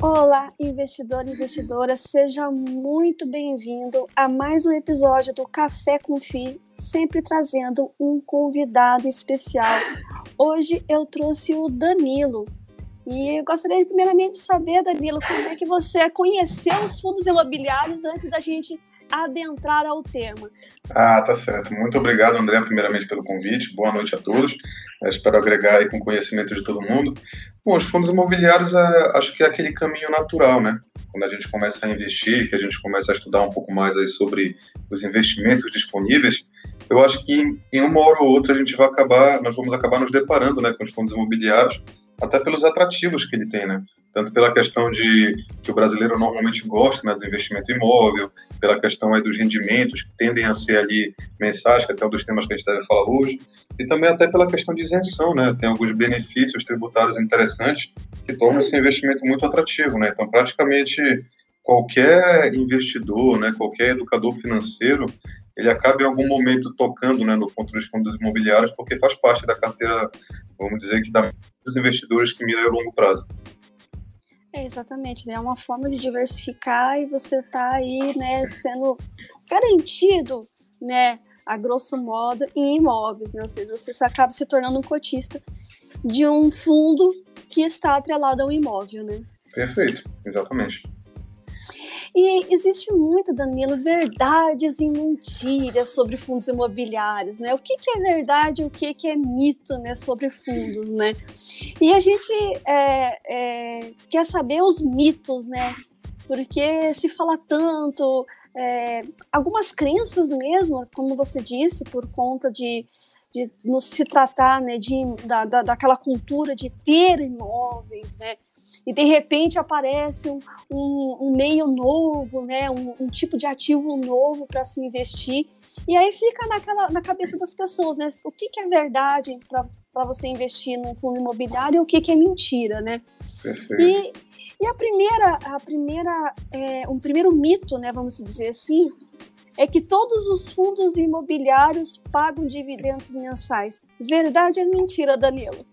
Olá, investidor e investidora, seja muito bem-vindo a mais um episódio do Café com Fi, sempre trazendo um convidado especial. Hoje eu trouxe o Danilo. E eu gostaria primeiramente de saber, Danilo, como é que você conheceu os fundos imobiliários antes da gente adentrar ao tema. Ah, tá certo. Muito obrigado, André, primeiramente pelo convite. Boa noite a todos. Eu espero agregar aí com conhecimento de todo mundo. Bom, os fundos imobiliários é, acho que é aquele caminho natural, né? Quando a gente começa a investir, que a gente começa a estudar um pouco mais aí sobre os investimentos disponíveis, eu acho que em, uma hora ou outra a gente vai acabar, nós vamos acabar nos deparando, né, com os fundos imobiliários, até pelos atrativos que ele tem, né? Tanto pela questão de que o brasileiro normalmente gosta né, do investimento imóvel, pela questão aí dos rendimentos que tendem a ser ali mensais, que é até um dos temas que a gente deve falar hoje, e também até pela questão de isenção, né? Tem alguns benefícios tributários interessantes que tornam esse investimento muito atrativo, né? Então, praticamente qualquer investidor, né, qualquer educador financeiro, ele acaba em algum momento tocando né, no ponto dos fundos imobiliários, porque faz parte da carteira, vamos dizer que da, dos investidores que miram a longo prazo. É, exatamente, né? É uma forma de diversificar e você tá aí, né, sendo garantido, né, a grosso modo, em imóveis, né? Ou seja, você acaba se tornando um cotista de um fundo que está atrelado ao imóvel, né? Perfeito, exatamente. E existe muito, Danilo, verdades e mentiras sobre fundos imobiliários, né? O que, que é verdade e o que, que é mito, né, sobre fundos, né? E a gente é, é, quer saber os mitos, né? Porque se fala tanto, é, algumas crenças mesmo, como você disse, por conta de, de se tratar, né, de, da, da, daquela cultura de ter imóveis, né? E de repente aparece um, um, um meio novo, né, um, um, tipo de ativo novo para se investir. E aí fica naquela, na cabeça das pessoas, né? O que, que é verdade para você investir num fundo imobiliário e o que, que é mentira, né? E, e a primeira, a primeira é, um primeiro mito, né, vamos dizer assim, é que todos os fundos imobiliários pagam dividendos mensais. Verdade ou mentira, Danilo?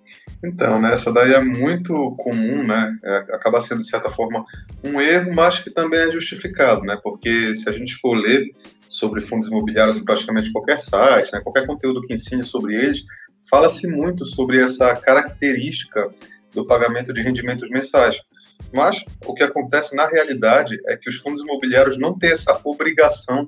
Então, né, essa daí é muito comum, né? É, acaba sendo, de certa forma, um erro, mas que também é justificado, né? Porque se a gente for ler sobre fundos imobiliários em praticamente qualquer site, né, qualquer conteúdo que ensine sobre eles, fala-se muito sobre essa característica do pagamento de rendimentos mensais. Mas o que acontece na realidade é que os fundos imobiliários não têm essa obrigação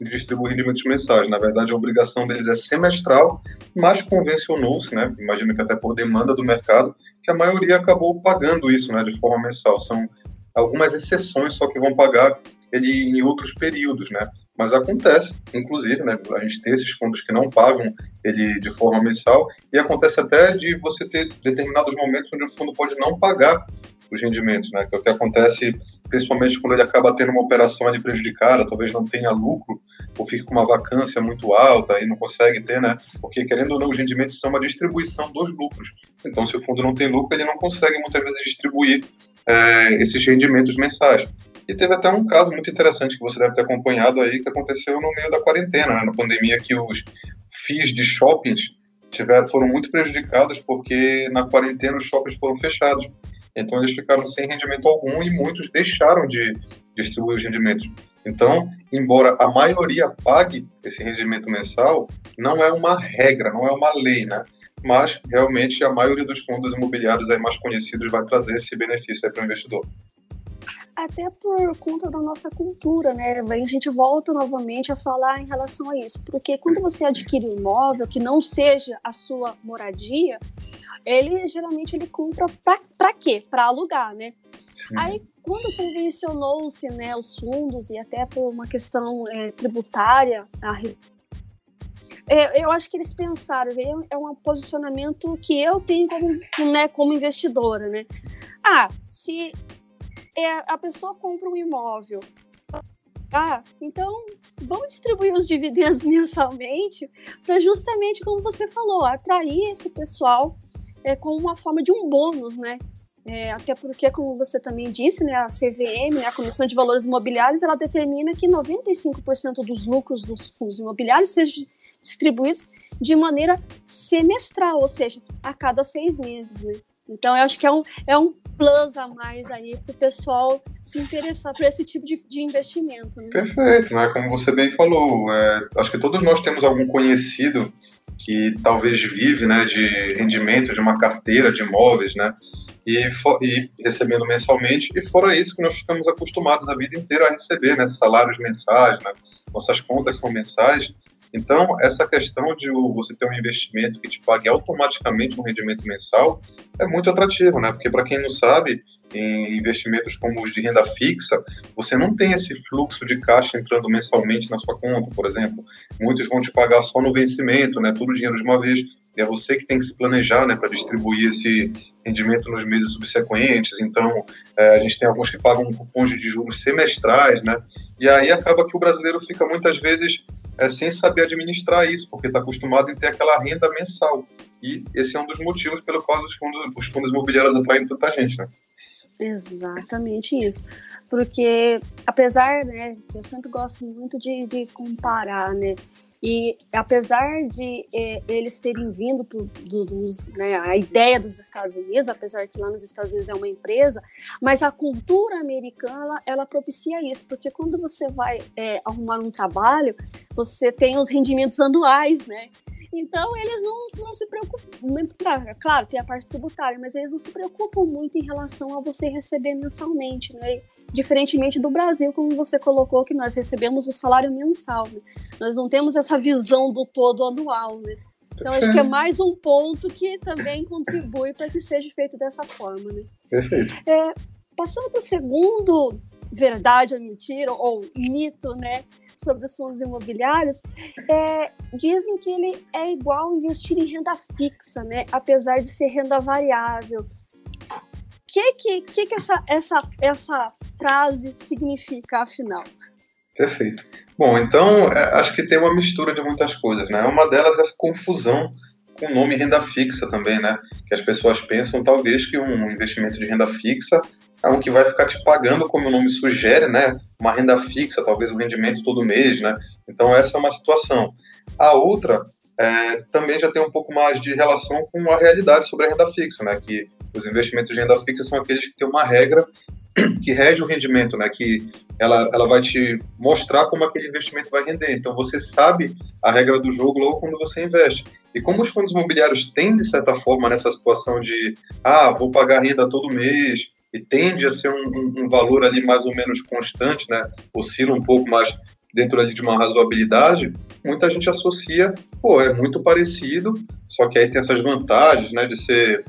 de distribuir rendimentos mensais. Na verdade, a obrigação deles é semestral, mas convencionou-se, né? imagino que até por demanda do mercado, que a maioria acabou pagando isso né, de forma mensal. São algumas exceções só que vão pagar ele em outros períodos, né? Mas acontece, inclusive, né? A gente tem esses fundos que não pagam ele de forma mensal e acontece até de você ter determinados momentos onde o fundo pode não pagar os rendimentos, né? Que é o que acontece principalmente quando ele acaba tendo uma operação ali prejudicada, talvez não tenha lucro ou fique com uma vacância muito alta e não consegue ter, né? Porque querendo ou não, os rendimentos são uma distribuição dos lucros. Então, se o fundo não tem lucro, ele não consegue muitas vezes distribuir é, esses rendimentos mensais. E teve até um caso muito interessante que você deve ter acompanhado aí, que aconteceu no meio da quarentena, né? na pandemia, que os FIIs de shoppings tiveram, foram muito prejudicados porque na quarentena os shoppings foram fechados. Então eles ficaram sem rendimento algum e muitos deixaram de distribuir os rendimentos. Então, embora a maioria pague esse rendimento mensal, não é uma regra, não é uma lei, né? Mas realmente a maioria dos fundos imobiliários aí mais conhecidos vai trazer esse benefício para o investidor até por conta da nossa cultura, né? A gente volta novamente a falar em relação a isso, porque quando você adquire um imóvel que não seja a sua moradia, ele geralmente ele compra para quê? Para alugar, né? Sim. Aí quando convencionou-se, né, os fundos e até por uma questão é, tributária, a é, eu acho que eles pensaram, é um posicionamento que eu tenho como, né, como investidora, né? Ah, se é, a pessoa compra um imóvel ah, então vamos distribuir os dividendos mensalmente para justamente como você falou, atrair esse pessoal é, com uma forma de um bônus, né? É, até porque, como você também disse, né, a CVM, né, a Comissão de Valores Imobiliários, ela determina que 95% dos lucros dos fundos imobiliários sejam distribuídos de maneira semestral, ou seja, a cada seis meses. Né? Então, eu acho que é um, é um plus a mais aí para o pessoal se interessar por esse tipo de, de investimento. Né? Perfeito, né? Como você bem falou, é, acho que todos nós temos algum conhecido que talvez vive, né, de rendimento de uma carteira de imóveis, né? E, e, recebendo mensalmente, e fora isso que nós ficamos acostumados a vida inteira a receber, né, salários mensais, né, nossas contas são mensais, então, essa questão de você ter um investimento que te pague automaticamente um rendimento mensal é muito atrativo, né? Porque, para quem não sabe, em investimentos como os de renda fixa, você não tem esse fluxo de caixa entrando mensalmente na sua conta, por exemplo. Muitos vão te pagar só no vencimento, né? Todo o dinheiro de uma vez. E é você que tem que se planejar, né, para distribuir esse rendimento nos meses subsequentes. Então, é, a gente tem alguns que pagam cupons de juros semestrais, né? E aí acaba que o brasileiro fica muitas vezes é, sem saber administrar isso, porque está acostumado em ter aquela renda mensal. E esse é um dos motivos pelo qual os fundos, os fundos imobiliários atraem tanta gente, né? Exatamente isso. Porque, apesar, né, eu sempre gosto muito de, de comparar, né, e apesar de é, eles terem vindo pro, do, dos, né, a ideia dos Estados Unidos, apesar que lá nos Estados Unidos é uma empresa, mas a cultura americana ela, ela propicia isso, porque quando você vai é, arrumar um trabalho, você tem os rendimentos anuais, né? Então, eles não, não se preocupam. Claro, tem a parte tributária, mas eles não se preocupam muito em relação a você receber mensalmente, né? Diferentemente do Brasil, como você colocou, que nós recebemos o salário mensal. Né? Nós não temos essa visão do todo anual, né? Então, acho que é mais um ponto que também contribui para que seja feito dessa forma, né? Perfeito. É, passando para o segundo verdade ou mentira, ou mito, né? Sobre os fundos imobiliários, é, dizem que ele é igual investir em renda fixa, né? Apesar de ser renda variável. O que, que, que, que essa, essa, essa frase significa, afinal? Perfeito. Bom, então, é, acho que tem uma mistura de muitas coisas, né? Uma delas é essa confusão com o nome renda fixa também, né? Que as pessoas pensam, talvez, que um investimento de renda fixa é um que vai ficar te pagando, como o nome sugere, né? Uma renda fixa, talvez um rendimento todo mês, né? Então essa é uma situação. A outra é, também já tem um pouco mais de relação com a realidade sobre a renda fixa, né? Que os investimentos de renda fixa são aqueles que têm uma regra que rege o rendimento, né? Que ela, ela vai te mostrar como aquele investimento vai render. Então você sabe a regra do jogo logo quando você investe. E como os fundos imobiliários têm, de certa forma, nessa situação de ah, vou pagar renda todo mês, e tende a ser um, um, um, valor ali mais ou menos constante, né? Oscila um pouco mais dentro ali de uma razoabilidade, muita gente associa, pô, é muito parecido, só que aí tem essas vantagens, né, de ser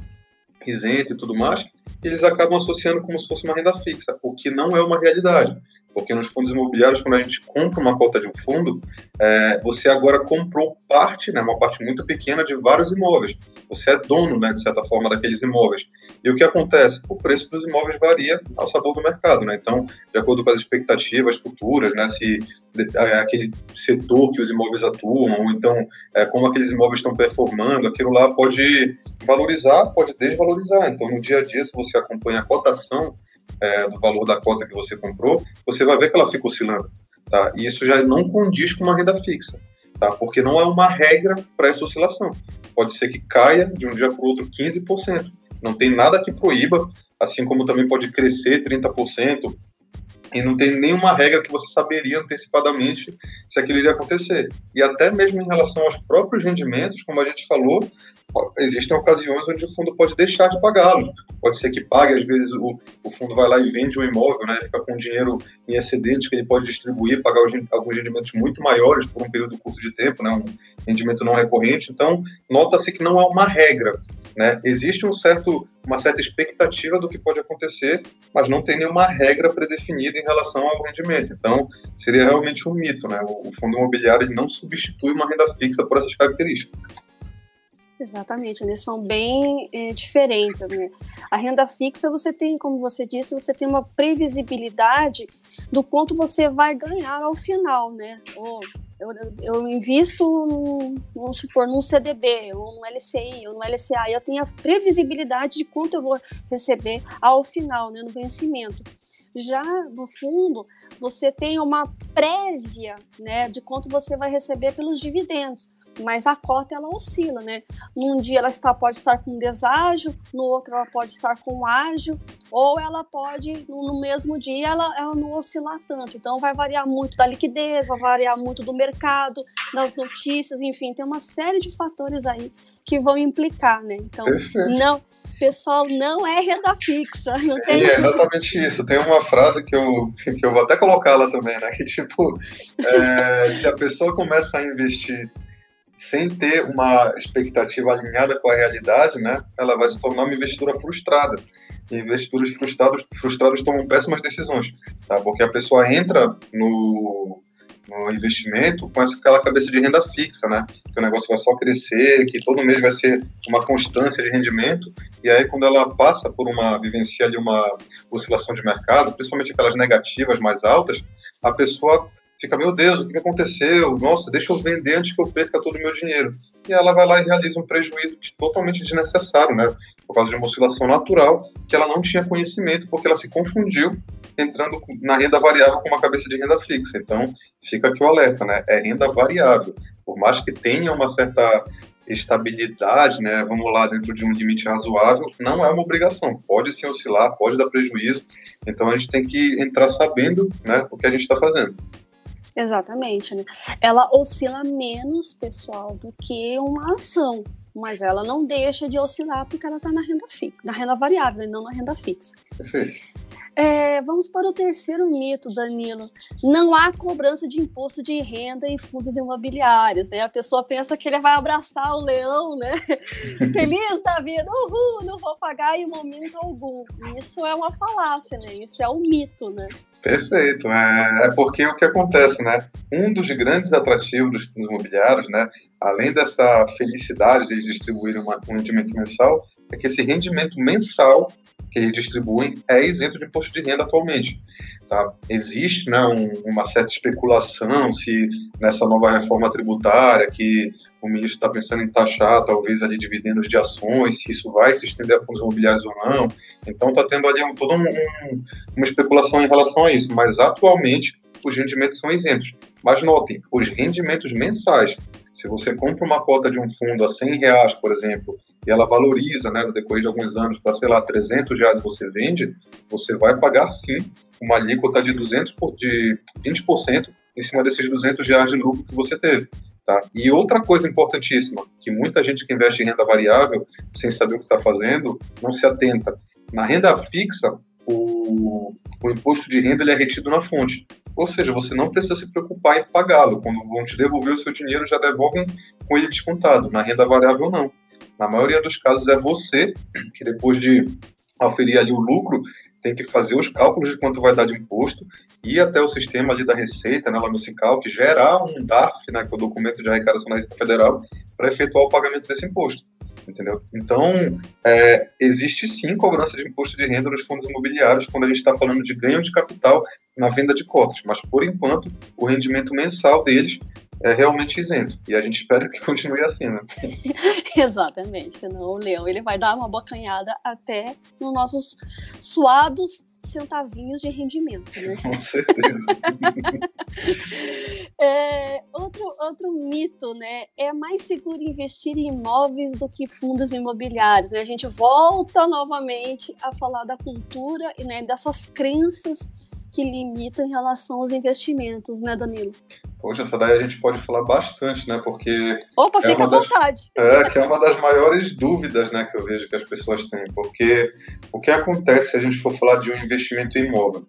isento e tudo mais, eles acabam associando como se fosse uma renda fixa, o que não é uma realidade. Porque nos fundos imobiliários, quando a gente compra uma cota de um fundo, é, você agora comprou parte, né, uma parte muito pequena de vários imóveis. Você é dono, né, de certa forma, daqueles imóveis. E o que acontece? O preço dos imóveis varia ao sabor do mercado. Né? Então, de acordo com as expectativas futuras, né, se é, aquele setor que os imóveis atuam, ou então é, como aqueles imóveis estão performando, aquilo lá pode valorizar, pode desvalorizar. Então, no dia a dia, se você acompanha a cotação é, do valor da cota que você comprou, você vai ver que ela fica oscilando. Tá? E isso já não condiz com uma renda fixa, tá? porque não é uma regra para essa oscilação. Pode ser que caia de um dia para o outro 15%. Não tem nada que proíba, assim como também pode crescer 30%, e não tem nenhuma regra que você saberia antecipadamente se aquilo iria acontecer. E até mesmo em relação aos próprios rendimentos, como a gente falou, existem ocasiões onde o fundo pode deixar de pagá-los. Pode ser que pague, às vezes o, o fundo vai lá e vende um imóvel, né, fica com dinheiro em excedente que ele pode distribuir, pagar os, alguns rendimentos muito maiores por um período curto de tempo, né, um rendimento não recorrente. Então, nota-se que não é uma regra. Né? Existe um certo, uma certa expectativa do que pode acontecer, mas não tem nenhuma regra predefinida em relação ao rendimento. Então, seria realmente um mito. Né? O, o fundo imobiliário não substitui uma renda fixa por essas características. Exatamente, eles são bem é, diferentes. Né? A renda fixa, você tem, como você disse, você tem uma previsibilidade do quanto você vai ganhar ao final, né? Ou eu, eu invisto, num, vamos supor, num CDB, ou num LCI, ou num LCA, e eu tenho a previsibilidade de quanto eu vou receber ao final, né, no vencimento. Já no fundo, você tem uma prévia né, de quanto você vai receber pelos dividendos mas a cota ela oscila, né? Num dia ela está, pode estar com deságio, no outro ela pode estar com ágio, ou ela pode, no, mesmo dia, ela, ela não oscilar tanto. Então vai variar muito da liquidez, vai variar muito do mercado, das notícias, enfim, tem uma série de fatores aí que vão implicar, né? Então, não, pessoal, não é renda fixa. Não tem... É exatamente isso. Tem uma frase que eu, que eu vou até colocar lá também, né? Que tipo, é, se a pessoa começa a investir sem ter uma expectativa alinhada com a realidade, né? Ela vai se tornar uma investidora frustrada. E investidores frustrados, frustrados tomam péssimas decisões, tá? Porque a pessoa entra no no investimento com aquela cabeça de renda fixa, né? Que o negócio vai só crescer, que todo mês vai ser uma constância de rendimento. E aí, quando ela passa por uma, vivencia ali uma oscilação de mercado, principalmente aquelas negativas mais altas, a pessoa fica, meu Deus, o que aconteceu? Nossa, deixa eu vender antes que eu perca todo o meu dinheiro. E ela vai lá e realiza um prejuízo totalmente desnecessário, né? Por causa de uma oscilação natural que ela não tinha conhecimento, porque ela se confundiu entrando na renda variável com uma cabeça de renda fixa. Então, fica aqui o alerta, né? É renda variável. Por mais que tenha uma certa estabilidade, né, vamos lá, dentro de um limite razoável, não é uma obrigação. Pode se oscilar, pode dar prejuízo. Então, a gente tem que entrar sabendo né, o que a gente está fazendo. Exatamente, né? Ela oscila menos, pessoal, do que uma ação, mas ela não deixa de oscilar porque ela está na renda fixa, na renda variável, e não na renda fixa. Perfeito. É, vamos para o terceiro mito, Danilo. Não há cobrança de imposto de renda em fundos imobiliários, né? A pessoa pensa que ele vai abraçar o leão, né? Feliz da vida, uhul, não vou pagar em momento algum. Isso é uma falácia, né? Isso é um mito, né? Perfeito. É, é porque o que acontece, né? Um dos grandes atrativos dos fundos imobiliários, né? Além dessa felicidade de distribuir uma, um rendimento mensal, é que esse rendimento mensal que eles distribuem é isento de imposto de renda atualmente. Tá? Existe né, um, uma certa especulação se nessa nova reforma tributária que o ministro está pensando em taxar talvez ali dividendos de ações, se isso vai se estender a fundos imobiliários ou não. Então está tendo ali um, toda um, um, uma especulação em relação a isso. Mas atualmente os rendimentos são isentos. Mas notem, os rendimentos mensais se você compra uma cota de um fundo a 100 reais, por exemplo, e ela valoriza, né, no decorrer de alguns anos, para, sei lá, 300 reais você vende, você vai pagar, sim, uma alíquota de, 200 por, de 20% em cima desses 200 reais de lucro que você teve. Tá? E outra coisa importantíssima, que muita gente que investe em renda variável, sem saber o que está fazendo, não se atenta. Na renda fixa, o, o imposto de renda ele é retido na fonte. Ou seja, você não precisa se preocupar em pagá-lo. Quando vão te devolver o seu dinheiro, já devolvem com ele descontado. Na renda variável, não. Na maioria dos casos, é você que, depois de aferir ali o lucro, tem que fazer os cálculos de quanto vai dar de imposto, ir até o sistema ali da Receita, né, lá no Cical, que gerar um DARF, né, que é o documento de arrecadação da Receita Federal, para efetuar o pagamento desse imposto entendeu? Então, é, existe sim cobrança de imposto de renda nos fundos imobiliários quando a gente está falando de ganho de capital na venda de cotas, mas por enquanto o rendimento mensal deles é realmente isento. E a gente espera que continue assim, né? Exatamente, senão o leão ele vai dar uma bocanhada até nos nossos suados centavinhos de rendimento, né? Com certeza. é, outro, outro mito, né? É mais seguro investir em imóveis do que fundos imobiliários. Né? A gente volta novamente a falar da cultura e né, dessas crenças que limitam em relação aos investimentos, né, Danilo? Poxa, essa daí a gente pode falar bastante, né? Porque. Opa, é fica à vontade. Das, é, que é uma das maiores dúvidas né, que eu vejo que as pessoas têm. Porque o que acontece se a gente for falar de um investimento imóvel?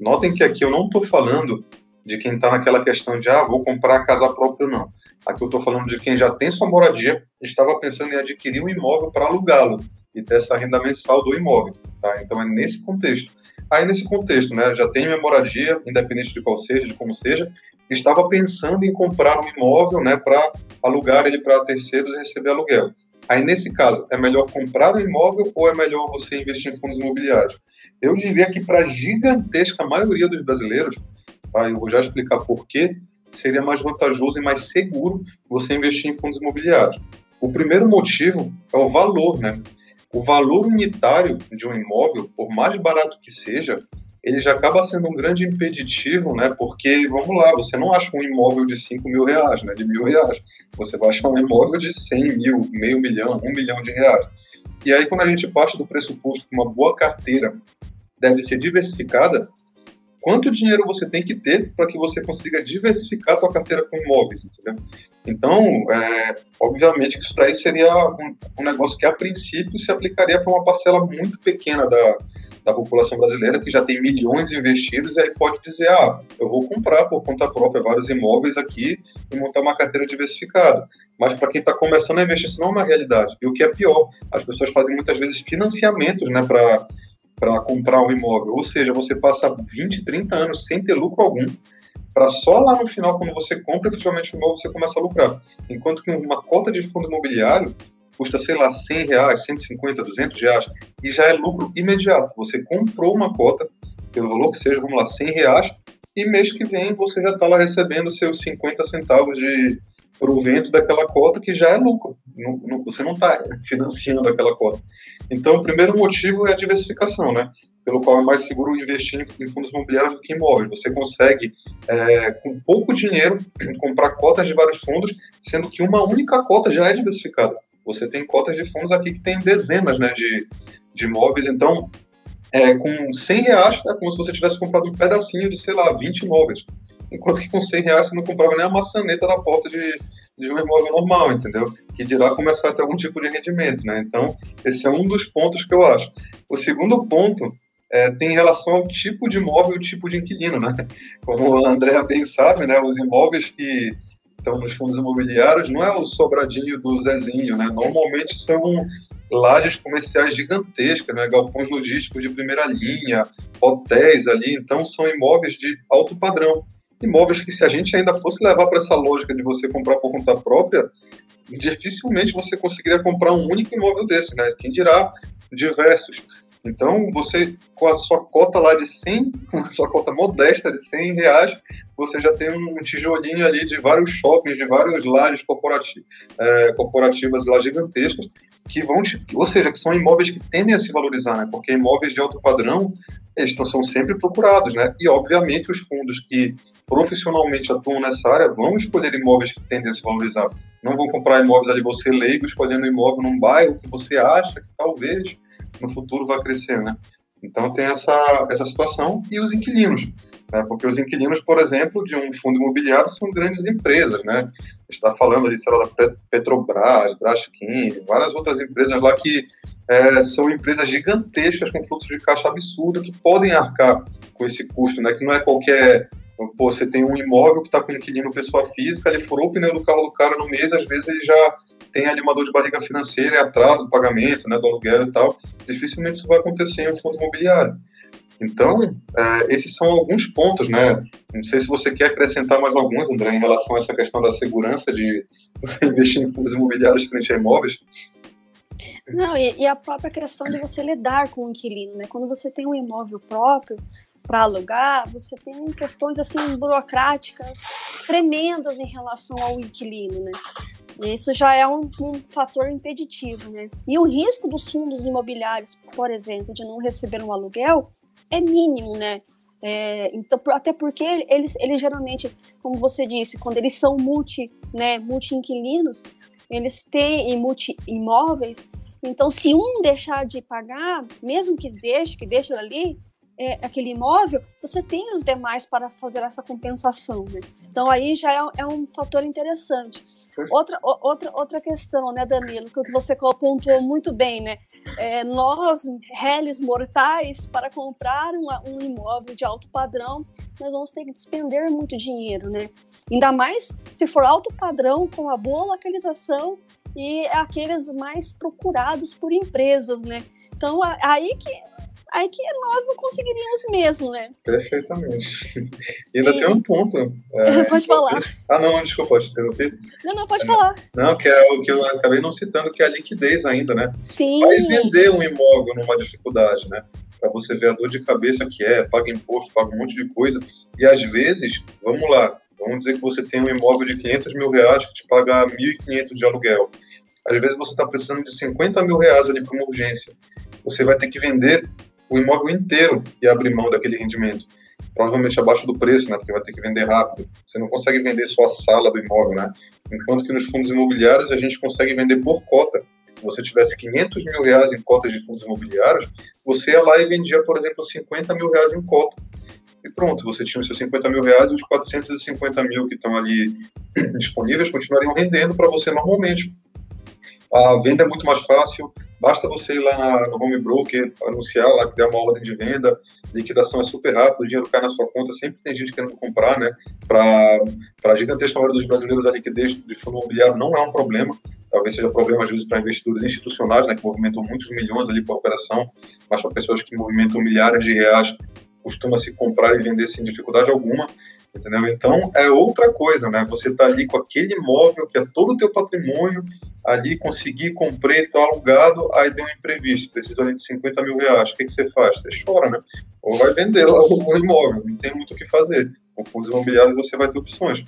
Notem que aqui eu não estou falando de quem está naquela questão de, ah, vou comprar a casa própria não. Aqui eu estou falando de quem já tem sua moradia, estava pensando em adquirir um imóvel para alugá-lo e ter essa renda mensal do imóvel. Tá? Então é nesse contexto. Aí nesse contexto, né, já tem minha moradia, independente de qual seja, de como seja, estava pensando em comprar um imóvel né, para alugar ele para terceiros e receber aluguel. Aí, nesse caso, é melhor comprar um imóvel ou é melhor você investir em fundos imobiliários? Eu diria que para a gigantesca maioria dos brasileiros, tá, eu vou já explicar por quê, seria mais vantajoso e mais seguro você investir em fundos imobiliários. O primeiro motivo é o valor, né? O valor unitário de um imóvel, por mais barato que seja, ele já acaba sendo um grande impeditivo, né? Porque, vamos lá, você não acha um imóvel de 5 mil reais, né? De mil reais. Você vai achar um imóvel de 100 mil, meio milhão, um milhão de reais. E aí, quando a gente parte do pressuposto que uma boa carteira deve ser diversificada, quanto dinheiro você tem que ter para que você consiga diversificar sua carteira com imóveis, entendeu? Então, é, obviamente que isso daí seria um, um, negócio que, a princípio, se aplicaria para uma parcela muito pequena da, da população brasileira que já tem milhões investidos e aí pode dizer, ah, eu vou comprar por conta própria vários imóveis aqui e montar uma carteira diversificada. Mas para quem está começando a investir, isso não é uma realidade. E o que é pior, as pessoas fazem muitas vezes financiamentos né, para para comprar um imóvel. Ou seja, você passa 20, 30 anos sem ter lucro algum, para só lá no final, quando você compra efetivamente o imóvel, você começa a lucrar. Enquanto que uma cota de fundo imobiliário custa, sei lá, 100 reais, 150, 200 reais, e já é lucro imediato. Você comprou uma cota, pelo valor que seja, vamos lá, 100 reais, e mês que vem você já está lá recebendo seus 50 centavos de provento daquela cota, que já é lucro. Não, não, você não está financiando aquela cota. Então, o primeiro motivo é a diversificação, né? Pelo qual é mais seguro investir em fundos imobiliários do que imóveis. Você consegue, é, com pouco dinheiro, comprar cotas de vários fundos, sendo que uma única cota já é diversificada. Você tem cotas de fundos aqui que tem dezenas né, de, de imóveis, então é, com 100 reais é como se você tivesse comprado um pedacinho de, sei lá, 20 imóveis. Enquanto que com 100 reais você não comprava nem a maçaneta da porta de, de um imóvel normal, entendeu? Que dirá começar a ter algum tipo de rendimento, né? Então, esse é um dos pontos que eu acho. O segundo ponto é, tem relação ao tipo de imóvel e tipo de inquilino, né? Como a Andrea bem sabe, né? Os imóveis que estão nos fundos imobiliários não é o sobradinho do Zezinho, né? Normalmente são lajes comerciais gigantescas, né? galpões logísticos de primeira linha, hotéis ali, então são imóveis de alto padrão imóveis que se a gente ainda fosse levar para essa lógica de você comprar por conta própria, dificilmente você conseguiria comprar um único imóvel desse, né? Quem dirá diversos. Então, você, com a sua cota lá de 100, com a sua cota modesta de 100 reais, você já tem um tijolinho ali de vários shoppings, de várias lajes corporativas, é, corporativas lá gigantescas, que vão, te, ou seja, que são imóveis que tendem a se valorizar, né? Porque imóveis de alto padrão, eles são sempre procurados, né? E, obviamente, os fundos que profissionalmente atuam nessa área vão escolher imóveis que tendem a se valorizar. Não vão comprar imóveis ali, você leigo, escolhendo imóvel num bairro que você acha que talvez no futuro vai crescer, né? Então tem essa, essa situação e os inquilinos, né? porque os inquilinos, por exemplo, de um fundo imobiliário são grandes empresas, né? está falando ali, sei lá, da Petrobras, Braskem, várias outras empresas lá que é, são empresas gigantescas com fluxo de caixa absurdo que podem arcar com esse custo, né? Que não é qualquer Pô, você tem um imóvel que está com inquilino pessoa física, ele furou o pneu do carro do cara no mês, às vezes ele já tem animador de barriga financeira e atraso do pagamento, né, do aluguel e tal. Dificilmente isso vai acontecer em um fundo imobiliário. Então, é, esses são alguns pontos, né? Não sei se você quer acrescentar mais alguns, André, em relação a essa questão da segurança de você investir em fundos imobiliários frente a imóveis. Não, e, e, a própria questão de você lidar com o inquilino, né? Quando você tem um imóvel próprio para alugar, você tem questões assim burocráticas tremendas em relação ao inquilino, né? Isso já é um, um, fator impeditivo, né? E o risco dos fundos imobiliários, por exemplo, de não receber um aluguel é mínimo, né? É, então, até porque eles, eles geralmente, como você disse, quando eles são multi, né, multi-inquilinos, eles têm multi-imóveis, então se um deixar de pagar, mesmo que deixe, que deixe ali, é, aquele imóvel, você tem os demais para fazer essa compensação, né? Então aí já é, é um fator interessante. Outra, outra, outra questão, né, Danilo, que você pontuou muito bem, né? É, nós, réis mortais, para comprar um, um imóvel de alto padrão, nós vamos ter que despender muito dinheiro, né? Ainda mais se for alto padrão, com a boa localização e aqueles mais procurados por empresas, né? Então, aí que aí que nós não conseguiríamos mesmo, né? Perfeitamente. E ainda e... tem um ponto. É, pode falar. Ah, não, desculpa, te interromper. Não, não, pode é, falar. Não, que é o que eu acabei não citando, que é a liquidez ainda, né? Sim. Vai vender um imóvel numa dificuldade, né? Para você ver a dor de cabeça que é, paga imposto, paga um monte de coisa. E às vezes, vamos lá, vamos dizer que você tem um imóvel de 500 mil reais que te paga 1.500 de aluguel. Às vezes você está precisando de 50 mil reais ali para uma urgência. Você vai ter que vender o imóvel inteiro e abrir mão daquele rendimento. Provavelmente abaixo do preço, né? Porque vai ter que vender rápido. Você não consegue vender só a sala do imóvel, né? Enquanto que nos fundos imobiliários a gente consegue vender por cota. Se você tivesse 500 mil reais em cotas de fundos imobiliários, você ia lá e vendia, por exemplo, 50 mil reais em cota. E pronto, você tinha os seus 50 mil reais e os 450 mil que estão ali disponíveis continuariam rendendo para você normalmente. A venda é muito mais fácil, basta você ir lá na, no home broker, anunciar lá que der uma ordem de venda, liquidação é super rápido, o dinheiro cai na sua conta, sempre tem gente querendo comprar, né? Para a gigantesca maioria dos brasileiros, a liquidez de fundo imobiliário não é um problema, talvez seja problema às vezes para investidores institucionais, né, que movimentam muitos milhões ali por operação, mas para pessoas que movimentam milhares de reais, costuma se comprar e vender sem dificuldade alguma entendeu? Então é outra coisa, né? Você está ali com aquele imóvel que é todo o teu patrimônio, ali conseguir, comprei, tá alugado, aí deu um imprevisto, precisa ali de 50 mil reais, o que, que você faz? Você chora, né? Ou vai vender lá o imóvel, não tem muito o que fazer. Com fundos imobiliários você vai ter opções.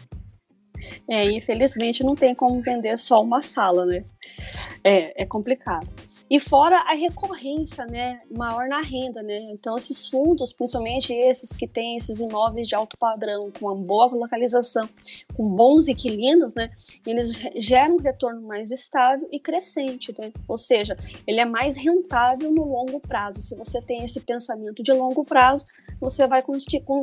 É, infelizmente não tem como vender só uma sala, né? É, é complicado. E fora a recorrência, né, maior na renda, né? Então esses fundos, principalmente esses que têm esses imóveis de alto padrão, com uma boa localização, com bons inquilinos, né, eles geram um retorno mais estável e crescente, né? Ou seja, ele é mais rentável no longo prazo. Se você tem esse pensamento de longo prazo, você vai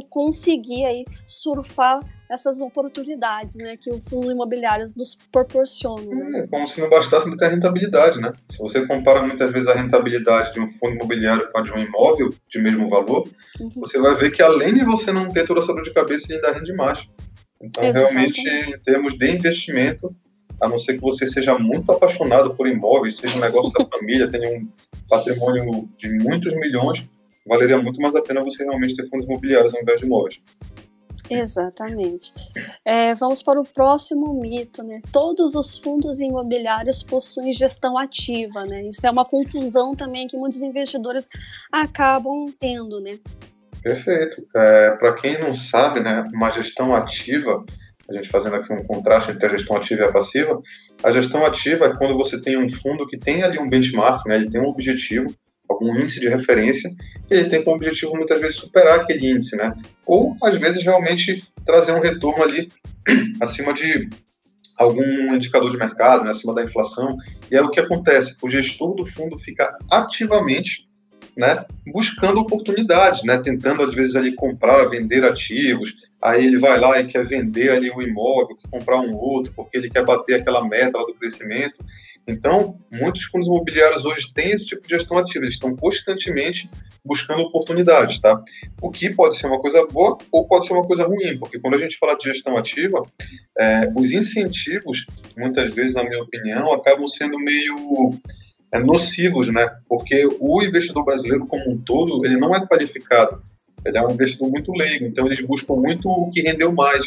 conseguir aí surfar essas oportunidades né, que o fundo imobiliário nos proporciona. Né? É como se não bastasse ter rentabilidade, né? Se você compara muitas vezes a rentabilidade de um fundo imobiliário com a de um imóvel de mesmo valor, uhum. você vai ver que além de você não ter toda a dor de cabeça, ele ainda rende mais. Então, Exatamente. realmente, em termos de investimento, a não ser que você seja muito apaixonado por imóveis, seja um negócio da família, tenha um patrimônio de muitos milhões, valeria muito mais a pena você realmente ter fundos imobiliários ao invés de imóveis. Exatamente. É, vamos para o próximo mito, né? Todos os fundos imobiliários possuem gestão ativa, né? Isso é uma confusão também que muitos investidores acabam tendo, né? Perfeito. É, para quem não sabe, né, uma gestão ativa, a gente fazendo aqui um contraste entre a gestão ativa e a passiva, a gestão ativa é quando você tem um fundo que tem ali um benchmark, né, ele tem um objetivo, algum índice de referência, e ele tem como objetivo muitas vezes superar aquele índice, né? Ou às vezes realmente trazer um retorno ali acima de algum indicador de mercado, né, acima da inflação. E é o que acontece, o gestor do fundo fica ativamente né, buscando oportunidades, né, tentando às vezes ali comprar, vender ativos, aí ele vai lá e quer vender ali o um imóvel, comprar um outro, porque ele quer bater aquela meta do crescimento. Então, muitos fundos imobiliários hoje têm esse tipo de gestão ativa, eles estão constantemente buscando oportunidades, tá? O que pode ser uma coisa boa ou pode ser uma coisa ruim, porque quando a gente fala de gestão ativa, é, os incentivos, muitas vezes, na minha opinião, acabam sendo meio é, nocivos, né? Porque o investidor brasileiro como um todo, ele não é qualificado, ele é um investidor muito leigo, então eles buscam muito o que rendeu mais.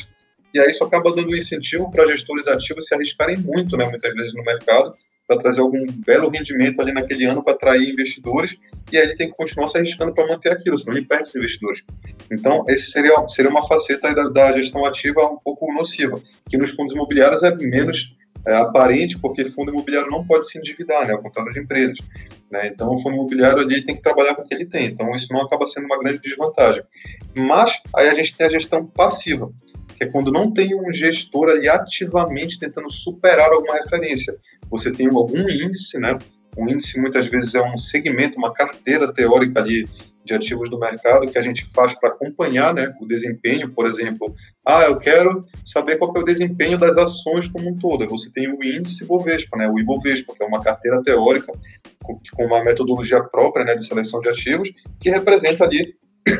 E aí isso acaba dando um incentivo para gestores ativos se arriscarem muito, né, muitas vezes no mercado, para trazer algum belo rendimento ali naquele ano para atrair investidores, e aí ele tem que continuar se arriscando para manter aquilo, senão ele perde os investidores. Então, esse seria, seria uma faceta da, da gestão ativa um pouco nociva, que nos fundos imobiliários é menos é, aparente, porque fundo imobiliário não pode se endividar, né, ao contrário de empresas. Né? Então, o fundo imobiliário ali tem que trabalhar com o que ele tem. Então, isso não acaba sendo uma grande desvantagem. Mas, aí a gente tem a gestão passiva, que é quando não tem um gestor ali ativamente tentando superar alguma referência. Você tem algum índice, né? Um índice muitas vezes é um segmento, uma carteira teórica ali de ativos do mercado que a gente faz para acompanhar né, o desempenho, por exemplo. Ah, eu quero saber qual é o desempenho das ações como um todo. Você tem o índice Bovespa, né, o Ibovespa, que é uma carteira teórica com, com uma metodologia própria né, de seleção de ativos que representa ali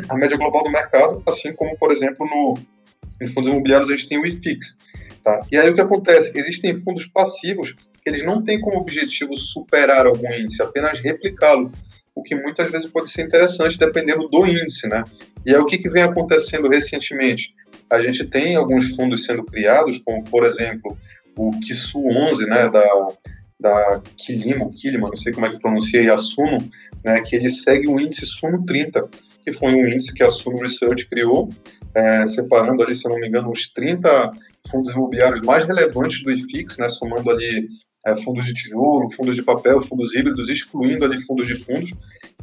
a média global do mercado, assim como, por exemplo, no, em fundos imobiliários a gente tem o IFIX. Tá? E aí o que acontece? Existem fundos passivos que eles não têm como objetivo superar algum índice, apenas replicá-lo, o que muitas vezes pode ser interessante dependendo do índice, né? E aí o que, que vem acontecendo recentemente? A gente tem alguns fundos sendo criados, como por exemplo o Kisu 11, né, da, da Kilima, Kilima, não sei como é que pronuncia, a Suno, né, que ele segue o índice Suno 30, que foi um índice que a Suno Research criou, é, separando ali, se eu não me engano, os 30 fundos imobiliários mais relevantes do IFIX, né, somando ali é, fundos de tijolo, fundos de papel, fundos híbridos, excluindo ali fundos de fundos.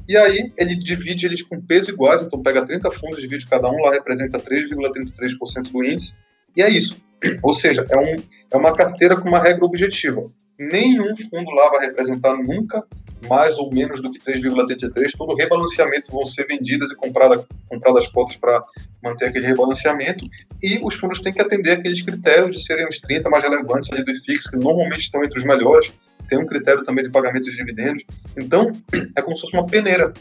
E aí ele divide eles com peso iguais, então pega 30 fundos, divide cada um, lá representa 3,33% do índice, e é isso. Ou seja, é, um, é uma carteira com uma regra objetiva. Nenhum fundo lá vai representar nunca mais ou menos do que 3,33. Todo rebalanceamento vão ser vendidas e compradas, compradas cotas para manter aquele rebalanceamento. E os fundos têm que atender aqueles critérios de serem os 30 mais relevantes ali do IFIX, que normalmente estão entre os melhores. Tem um critério também de pagamento de dividendos. Então, é como se fosse uma peneira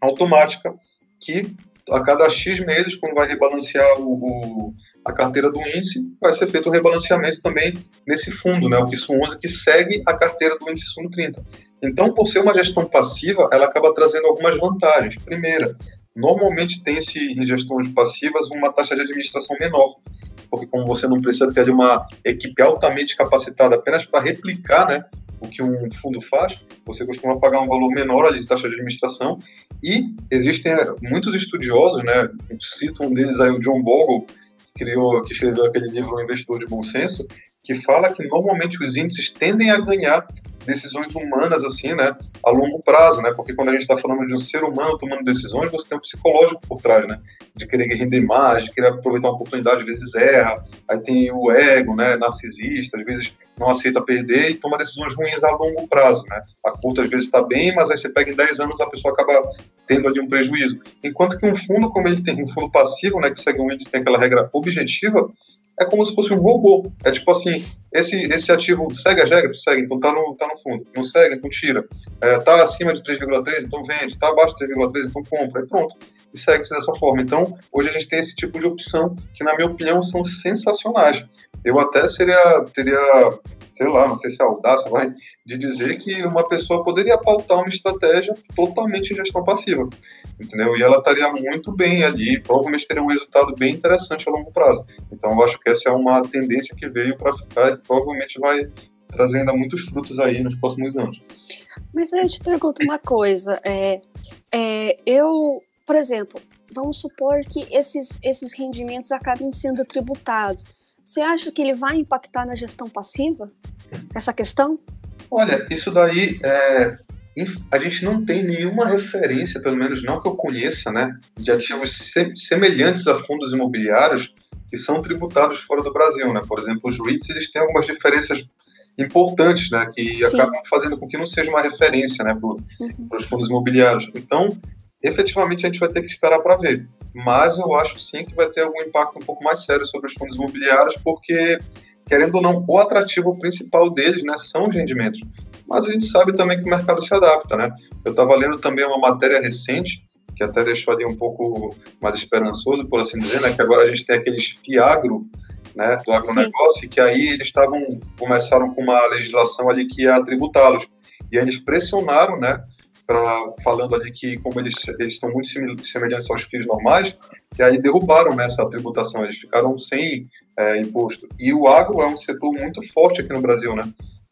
automática que a cada X meses, quando vai rebalancear o, o a carteira do índice, vai ser feito o um rebalanceamento também nesse fundo, né, o FISU 11, que segue a carteira do índice Suno 30. Então, por ser uma gestão passiva, ela acaba trazendo algumas vantagens. Primeira, normalmente tem-se em gestões passivas uma taxa de administração menor, porque como você não precisa ter uma equipe altamente capacitada apenas para replicar né, o que um fundo faz, você costuma pagar um valor menor de taxa de administração. E existem muitos estudiosos, né, cito um deles aí, o John Bogle, criou, que escreveu aquele livro O Investidor de Bom Senso, que fala que normalmente os índices tendem a ganhar decisões humanas assim, né, a longo prazo, né? Porque quando a gente está falando de um ser humano tomando decisões, você tem um psicológico por trás, né? De querer render mais, de querer aproveitar uma oportunidade, às vezes erra. Aí tem o ego, né, narcisista, às vezes não aceita perder e toma decisões ruins a longo prazo, né? A curta às vezes está bem, mas aí você pega em 10 anos a pessoa acaba tendo ali um prejuízo. Enquanto que um fundo, como ele tem um fundo passivo, né, que segue um índice, tem aquela regra objetiva, é como se fosse um robô. É tipo assim, esse, esse ativo segue as regras? Segue, então tá no, tá no fundo. Não segue, então tira. É, tá acima de 3,3, então vende. Tá abaixo de 3,3, então compra. E pronto. E segue-se dessa forma. Então, hoje a gente tem esse tipo de opção que, na minha opinião, são sensacionais. Eu até seria, teria sei lá, não sei se é audácia, vai, de dizer que uma pessoa poderia pautar uma estratégia totalmente em gestão passiva, entendeu? E ela estaria muito bem ali, provavelmente teria um resultado bem interessante a longo prazo. Então, eu acho que essa é uma tendência que veio para ficar e provavelmente vai trazer ainda muitos frutos aí nos próximos anos. Mas aí eu te pergunto uma coisa, é, é, eu, por exemplo, vamos supor que esses, esses rendimentos acabem sendo tributados. Você acha que ele vai impactar na gestão passiva? Essa questão? Olha, isso daí é, a gente não tem nenhuma referência, pelo menos não que eu conheça, né, de ativos semelhantes a fundos imobiliários que são tributados fora do Brasil, né? Por exemplo, os REITs eles têm algumas diferenças importantes, né, que Sim. acabam fazendo com que não seja uma referência, né, para uhum. os fundos imobiliários. Então, efetivamente a gente vai ter que esperar para ver. Mas eu acho sim que vai ter algum impacto um pouco mais sério sobre os fundos imobiliários, porque, querendo ou não, o atrativo principal deles né, são os rendimentos. Mas a gente sabe também que o mercado se adapta. Né? Eu estava lendo também uma matéria recente, que até deixou ali um pouco mais esperançoso, por assim dizer, né, que agora a gente tem aqueles fiagro né, do agronegócio, Sim. que aí eles estavam começaram com uma legislação ali que ia tributá-los. E aí eles pressionaram, né, pra, falando ali que como eles, eles são muito semelhantes aos FIIs normais, e aí derrubaram né, tributação, eles ficaram sem é, imposto. E o agro é um setor muito forte aqui no Brasil, né?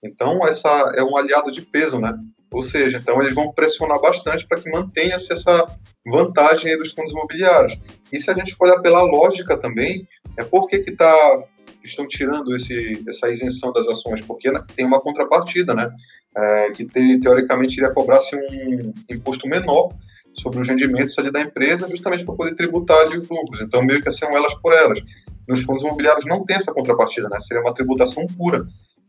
Então, essa é um aliado de peso, né? Ou seja, então eles vão pressionar bastante para que mantenha-se essa vantagem dos fundos imobiliários. E se a gente for olhar pela lógica também, é por que que tá, estão tirando esse, essa isenção das ações? Porque tem uma contrapartida, né? é, que te, teoricamente iria cobrar-se um imposto menor sobre os rendimentos ali da empresa, justamente para poder tributar ali os lucros. Então, meio que assim, elas por elas. Nos fundos imobiliários não tem essa contrapartida, né? Seria uma tributação pura.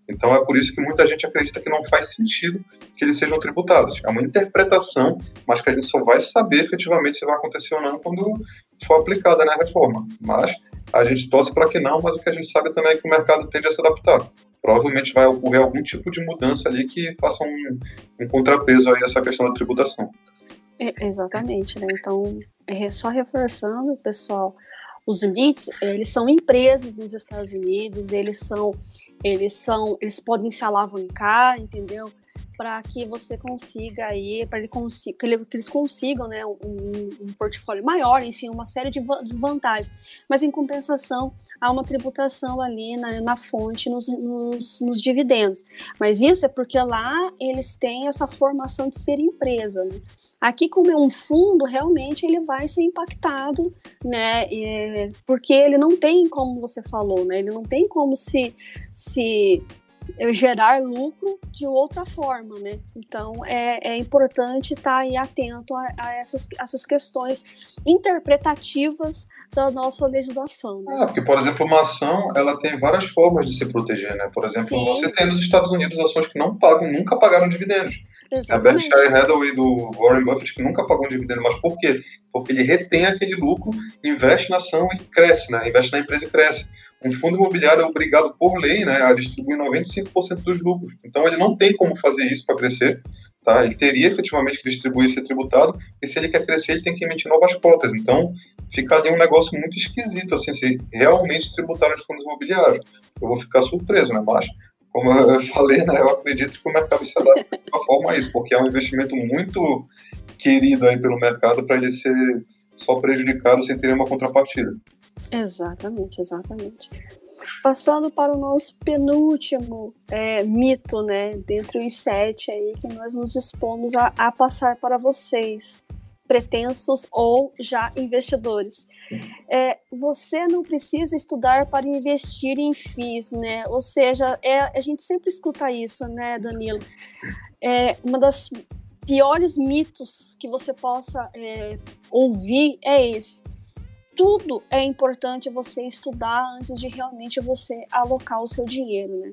Então, é por isso que muita gente acredita que não faz sentido que eles sejam tributados. É uma interpretação, mas que a gente só vai saber efetivamente se vai acontecer ou não quando for aplicada na reforma. Mas a gente torce para que não, mas o que a gente sabe também é que o mercado tende a se adaptar provavelmente vai ocorrer algum tipo de mudança ali que faça um, um contrapeso aí essa questão da tributação. É, exatamente, né? Então, é só reforçando, pessoal, os REITs, eles são empresas nos Estados Unidos, eles são, eles são, eles podem se alavancar, entendeu? Para que você consiga aí, para ele consiga, que, ele, que, eles consigam né, um, um, portfólio maior, enfim, uma série de, vantagens. Mas em compensação, há uma tributação ali na, na fonte, nos, nos, nos, dividendos. Mas isso é porque lá eles têm essa formação de ser empresa. Né? Aqui, como é um fundo, realmente ele vai ser impactado, né? porque ele não tem, como você falou, né? Ele não tem como se, se gerar lucro de outra forma, né? Então é, é importante estar tá aí atento a, a, essas, essas questões interpretativas da nossa legislação. Né? É, porque, por exemplo, uma ação ela tem várias formas de se proteger, né? Por exemplo, Sim. você tem nos Estados Unidos ações que não pagam, nunca pagaram dividendos. Exatamente. A Berkshire Hathaway do Warren Buffett que nunca pagou um dividendo, mas por quê? Porque ele retém aquele lucro, investe na ação e cresce, né? Investe na empresa e cresce um fundo imobiliário é obrigado por lei né, a distribuir 95% dos lucros. Então ele não tem como fazer isso para crescer. Tá? Ele teria efetivamente que distribuir e ser tributado, e se ele quer crescer, ele tem que emitir novas cotas. Então, fica ali um negócio muito esquisito, assim, se realmente tributar os fundos imobiliários. Eu vou ficar surpreso, né? Mas, como eu falei, né, eu acredito que o mercado se adapta de uma forma a isso, porque é um investimento muito querido aí pelo mercado para ele ser só prejudicado sem ter uma contrapartida. Exatamente, exatamente. Passando para o nosso penúltimo é, mito, né, dentre os sete aí que nós nos dispomos a, a passar para vocês, pretensos ou já investidores. É, você não precisa estudar para investir em FIIs, né? Ou seja, é, a gente sempre escuta isso, né, Danilo? É, uma das piores mitos que você possa é, ouvir é esse tudo é importante você estudar antes de realmente você alocar o seu dinheiro, né?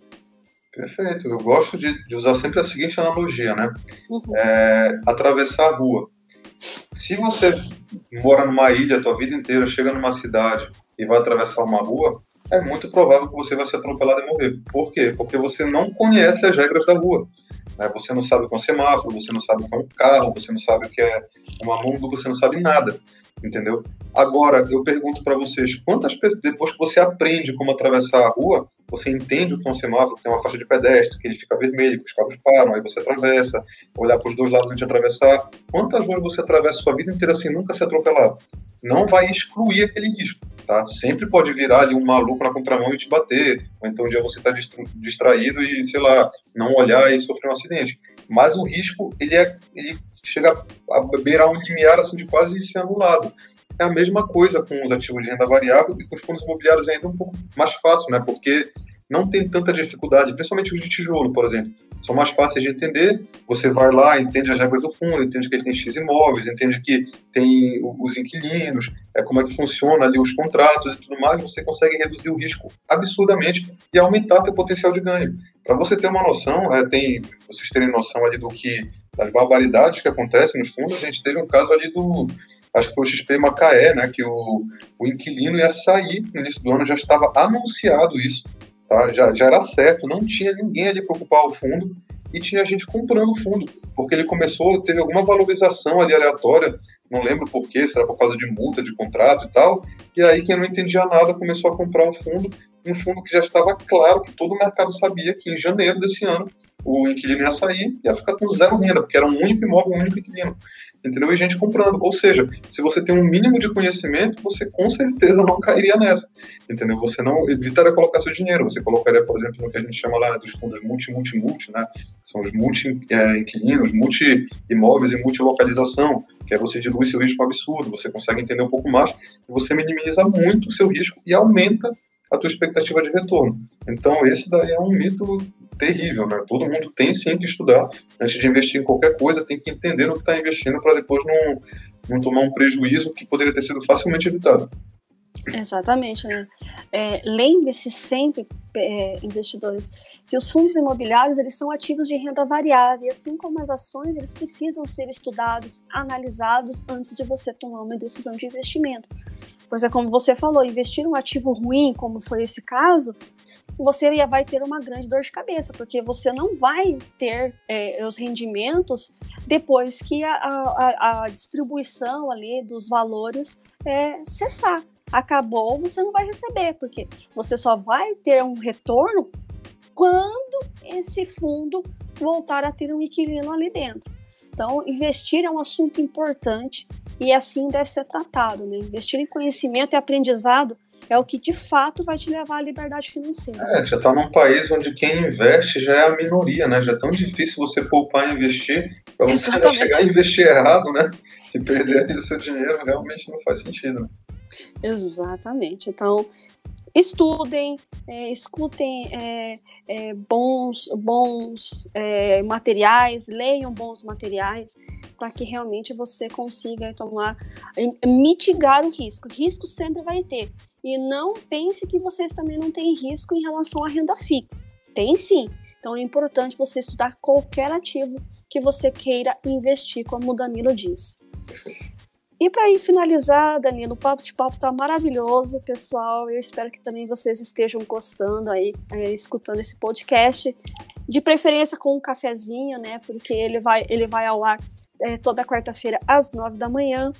Perfeito. Eu gosto de, de usar sempre a seguinte analogia, né? Uhum. É, atravessar a rua. Se você mora numa ilha a tua vida inteira, chega numa cidade e vai atravessar uma rua, é muito provável que você vai ser atropelado e morrer. Por quê? Porque você não conhece as regras da rua. Né? Você não sabe o que é um semáforo, você não sabe o que é um carro, você não sabe o que é uma mundo, você não sabe nada entendeu? Agora, eu pergunto para vocês, quantas pessoas, depois que você aprende como atravessar a rua, você entende o que é um semáforo, tem uma faixa de pedestre, que ele fica vermelho, que os carros param, aí você atravessa, olhar para os dois lados antes de atravessar. Quantas ruas você atravessa sua vida inteira sem nunca ser atropelado? Não vai excluir aquele risco, tá? Sempre pode virar ali um maluco na contramão e te bater, ou então um dia você está distraído e, sei lá, não olhar e sofrer um acidente. Mas o risco, ele, é, ele chega a beirar um limiar assim, de quase ser anulado. É a mesma coisa com os ativos de renda variável e com os fundos imobiliários ainda um pouco mais fácil, né? Porque não tem tanta dificuldade, principalmente os de tijolo, por exemplo. São mais fáceis de entender. Você vai lá, entende as regras do fundo, entende que ele tem X imóveis, entende que tem os inquilinos, é, como é que funciona ali os contratos e tudo mais. Você consegue reduzir o risco absurdamente e aumentar seu potencial de ganho. Para você ter uma noção, é, tem, vocês terem noção ali do que das barbaridades que acontecem nos fundos, a gente teve um caso ali do, acho que foi o XP Macaé, né, que o, o inquilino ia sair no início do ano, já estava anunciado isso, tá, já, já era certo, não tinha ninguém ali para ocupar o fundo, e tinha gente comprando o fundo, porque ele começou, teve alguma valorização ali aleatória, não lembro por quê, se era por causa de multa, de contrato e tal, e aí quem não entendia nada começou a comprar o fundo, um fundo que já estava claro que todo o mercado sabia que em janeiro desse ano o inquilino ia sair e ia ficar com zero renda, porque era um único imóvel, um único inquilino. Entendeu? E gente comprando. Ou seja, se você tem um mínimo de conhecimento, você com certeza não cairia nessa. Entendeu? Você não evitaria colocar seu dinheiro. Você colocaria, por exemplo, no que a gente chama lá dos fundos multi, multi, multi, né? São os multi-inquilinos, é, multi-imóveis e multi-localização, que é você dilui seu risco absurdo, você consegue entender um pouco mais você minimiza muito o seu risco e aumenta a tua expectativa de retorno. Então, esse daí é um mito terrível, né? Todo mundo tem sim que estudar antes de investir em qualquer coisa, tem que entender no que está investindo para depois não, não tomar um prejuízo que poderia ter sido facilmente evitado. Exatamente, né? É, Lembre-se sempre, é, investidores, que os fundos imobiliários eles são ativos de renda variável, e assim como as ações, eles precisam ser estudados, analisados antes de você tomar uma decisão de investimento. Pois é como você falou, investir um ativo ruim, como foi esse caso, você vai ter uma grande dor de cabeça, porque você não vai ter é, os rendimentos depois que a, a, a, distribuição ali dos valores é, cessar. Acabou, você não vai receber, porque você só vai ter um retorno quando esse fundo voltar a ter um inquilino ali dentro. Então, investir é um assunto importante e assim deve ser tratado. Né? Investir em conhecimento e aprendizado é o que de fato vai te levar à liberdade financeira. É, já está num país onde quem investe já é a minoria, né? Já é tão difícil você poupar e investir, para você chegar e investir errado, né? E perder o seu dinheiro realmente não faz sentido. Né? Exatamente. Então, estudem, é, escutem é, é, bons, bons é, materiais, leiam bons materiais, para que realmente você consiga tomar, mitigar o risco. Risco sempre vai ter. E não pense que vocês também não têm risco em relação à renda fixa. Tem sim. Então é importante você estudar qualquer ativo que você queira investir, como o Danilo diz. E para ir finalizar, Danilo, o papo de papo tá maravilhoso, pessoal. Eu espero que também vocês estejam gostando aí, é, escutando esse podcast. De preferência com um cafezinho, né? Porque ele vai, ele vai ao ar é, toda quarta-feira às nove da manhã.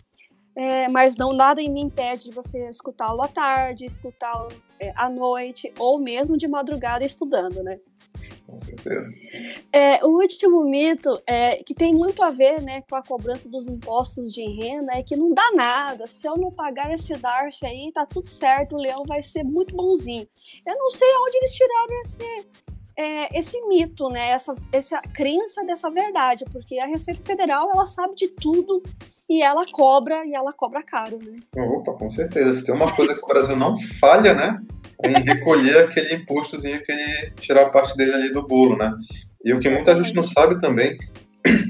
É, mas não nada me impede de você escutá-lo à tarde, escutá-lo é, à noite ou mesmo de madrugada estudando, né? Com certeza. É, o último mito é que tem muito a ver né, com a cobrança dos impostos de renda é que não dá nada. Se eu não pagar esse DARF aí, tá tudo certo, o leão vai ser muito bonzinho. Eu não sei onde eles tiraram esse, é, esse mito, né? Essa, essa crença dessa verdade, porque a Receita Federal ela sabe de tudo e ela cobra e ela cobra caro, né? Opa, com certeza. Se tem uma coisa que o Brasil não falha, né? em recolher aquele impostozinho que ele tirar parte dele ali do bolo, né? E o que muita gente não sabe também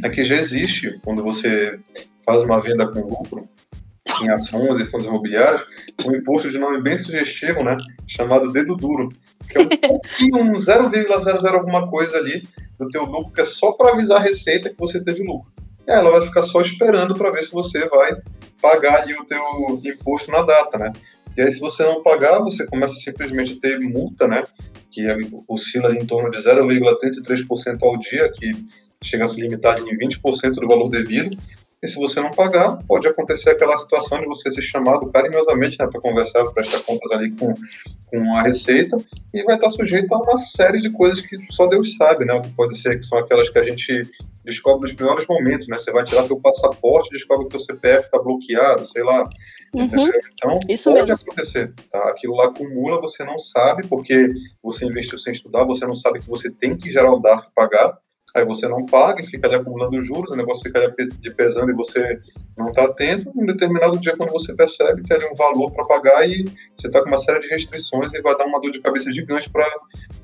é que já existe, quando você faz uma venda com lucro, em ações e fundos imobiliários, um imposto de nome bem sugestivo, né? Chamado dedo duro, que é um pouquinho, um 0,00 alguma coisa ali do teu lucro, que é só para avisar a receita que você teve lucro. E ela vai ficar só esperando para ver se você vai pagar ali o teu imposto na data, né? E aí, se você não pagar, você começa simplesmente a ter multa, né? Que oscila em torno de 0,33% ao dia, que chega a se limitar em 20% do valor devido. E se você não pagar, pode acontecer aquela situação de você ser chamado carinhosamente né, para conversar, prestar contas ali com, com a Receita, e vai estar sujeito a uma série de coisas que só Deus sabe, né? O que pode ser que são aquelas que a gente descobre nos piores momentos, né? Você vai tirar seu passaporte descobre que o CPF está bloqueado, sei lá. Uhum. Então, Isso pode mesmo. acontecer. Tá? Aquilo lá acumula, você não sabe, porque você investiu sem estudar, você não sabe que você tem que gerar o DARF pagar, aí você não paga e fica ali acumulando juros, o negócio fica ali pesando e você não está atento. Em determinado dia, quando você percebe, tem ali um valor para pagar e você está com uma série de restrições e vai dar uma dor de cabeça gigante para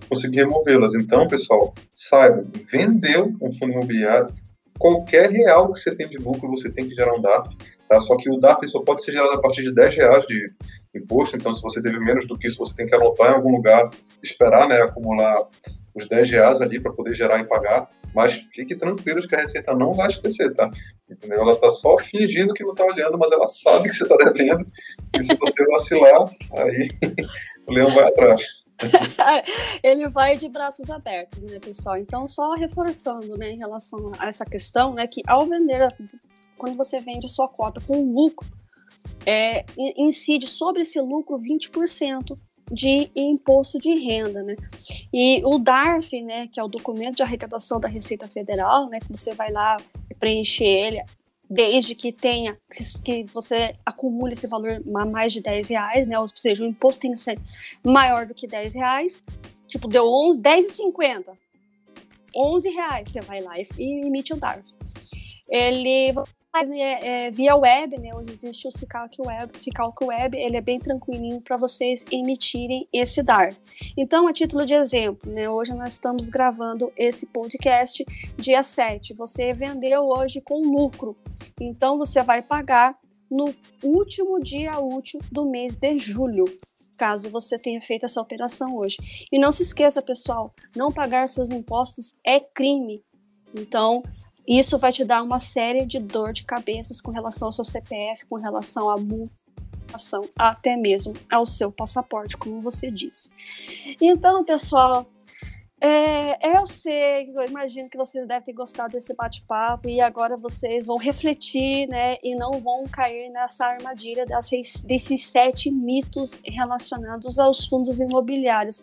conseguir removê-las. Então, pessoal, saiba, vendeu um fundo imobiliário, qualquer real que você tem de lucro, você tem que gerar um DARF. Tá? Só que o DARF só pode ser gerado a partir de 10 reais de imposto, então se você teve menos do que isso, você tem que anotar em algum lugar, esperar né, acumular os 10 reais ali para poder gerar e pagar. Mas fique tranquilo que a Receita não vai esquecer, tá? Entendeu? Ela está só fingindo que não está olhando, mas ela sabe que você está devendo. E se você vacilar, aí o leão vai atrás. ele vai de braços abertos, né, pessoal? Então, só reforçando, né, em relação a essa questão, né, que ao vender, quando você vende sua cota com lucro, é, incide sobre esse lucro 20% de imposto de renda, né? E o DARF, né, que é o documento de arrecadação da Receita Federal, né, que você vai lá preencher ele desde que tenha, que você acumule esse valor a mais de 10 reais, né? Ou seja, o imposto tem que ser maior do que 10 reais. Tipo, deu 11, 10,50. 11 reais você vai lá e, emite o DARF. Ele faz é, é, via web, né? Hoje existe o Cicalc Web, Cicalc Web, ele é bem tranquilinho para vocês emitirem esse DAR. Então, a título de exemplo, né? Hoje nós estamos gravando esse podcast dia 7. Você vendeu hoje com lucro. Então, você vai pagar no último dia útil do mês de julho caso você tenha feito essa operação hoje. E não se esqueça, pessoal, não pagar seus impostos é crime. Então, isso vai te dar uma série de dor de cabeças com relação ao seu CPF, com relação à multação, até mesmo ao seu passaporte, como você disse. Então, pessoal, é, eu sei, eu imagino que vocês devem ter gostado desse bate-papo e agora vocês vão refletir, né, e não vão cair nessa armadilha desses sete mitos relacionados aos fundos imobiliários.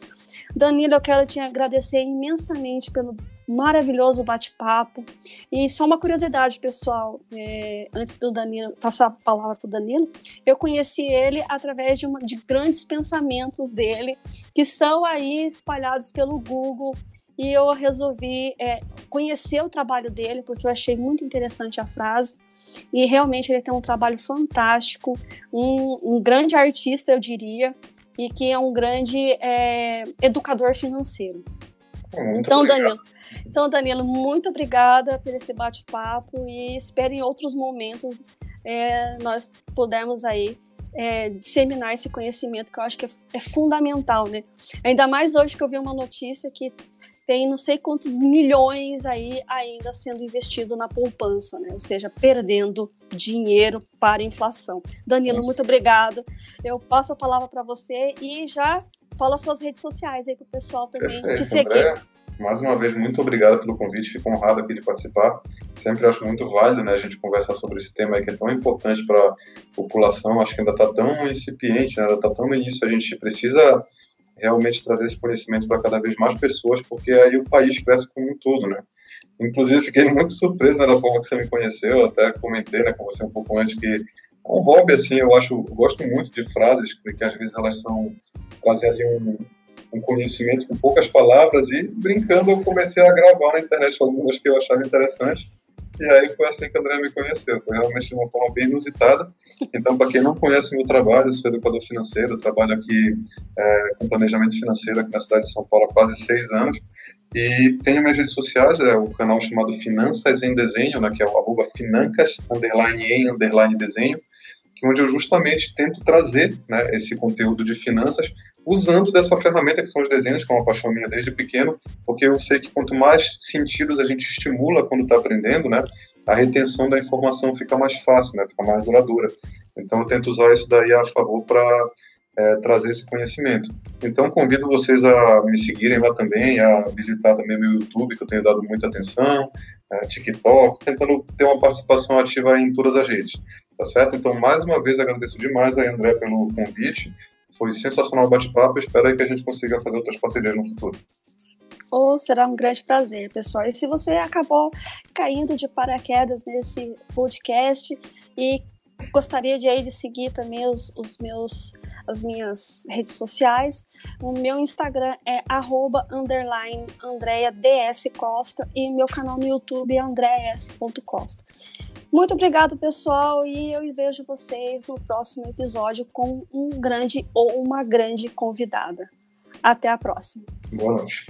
Danilo, eu quero te agradecer imensamente pelo maravilhoso bate-papo. E só uma curiosidade, pessoal, é, antes do Danilo passar a palavra para o Danilo, eu conheci ele através de, uma, de grandes pensamentos dele que estão aí espalhados pelo Google. E eu resolvi é, conhecer o trabalho dele, porque eu achei muito interessante a frase. E realmente ele tem um trabalho fantástico, um, um grande artista, eu diria. e que é um grande é, educador financeiro. Muito então, obrigado. Danilo, então, Danilo, muito obrigada por esse bate-papo e espero em outros momentos é, nós pudermos aí é, disseminar esse conhecimento que eu acho que é, é, fundamental, né? Ainda mais hoje que eu vi uma notícia que tem não sei quantos milhões aí ainda sendo investido na poupança, né? Ou seja, perdendo dinheiro para a inflação. Danilo, muito obrigado. Eu passo a palavra para você e já fala suas redes sociais aí para o pessoal também Perfeito, te seguir. André, mais uma vez, muito obrigado pelo convite, fico honrado aqui de participar. Sempre acho muito válido né, a gente conversar sobre esse tema aí que é tão importante para a população. Acho que ainda está tão incipiente, né, ainda está tão no início. A gente precisa realmente trazer esse conhecimento para cada vez mais pessoas, porque aí o país cresce como um todo, né? Inclusive, fiquei muito surpreso né, da forma que você me conheceu, até comentei né, com você um pouco antes que um hobby, assim, eu acho, eu gosto muito de frases que, às vezes elas são quase ali um, um conhecimento com poucas palavras e brincando eu comecei a gravar na internet algumas que eu achava interessantes e aí foi assim que a André me conheceu, foi realmente de uma forma bem inusitada. Então, para quem não conhece o meu trabalho, eu sou educador financeiro, trabalho aqui é, com planejamento financeiro aqui na cidade de São Paulo há quase seis anos. E tenho minhas redes sociais, é o canal chamado Finanças em Desenho, né, que é o arroba financas, underline em, underline desenho, onde eu justamente tento trazer né, esse conteúdo de finanças usando dessa ferramenta que são os desenhos, que é uma paixão minha desde pequeno, porque eu sei que quanto mais sentidos a gente estimula quando está aprendendo, né, a retenção da informação fica mais fácil, né, fica mais duradoura. Então eu tento usar isso daí a favor para é, trazer esse conhecimento. Então convido vocês a me seguirem lá também, a visitar também meu YouTube, que eu tenho dado muita atenção, é, TikTok, tentando ter uma participação ativa em todas as redes, tá certo? Então mais uma vez agradeço demais a André pelo convite foi sensacional o bate-papo. Espero que a gente consiga fazer outras parcerias no futuro. Oh, será um grande prazer, pessoal. E se você acabou caindo de paraquedas nesse podcast e gostaria de aí de seguir também os, os meus as minhas redes sociais. O meu Instagram é arroba underline Andrea DS Costa e meu canal no YouTube é andreas.costa. Muito obrigado, pessoal, e eu vejo vocês no próximo episódio com um grande ou uma grande convidada. Até a próxima. Boa noite.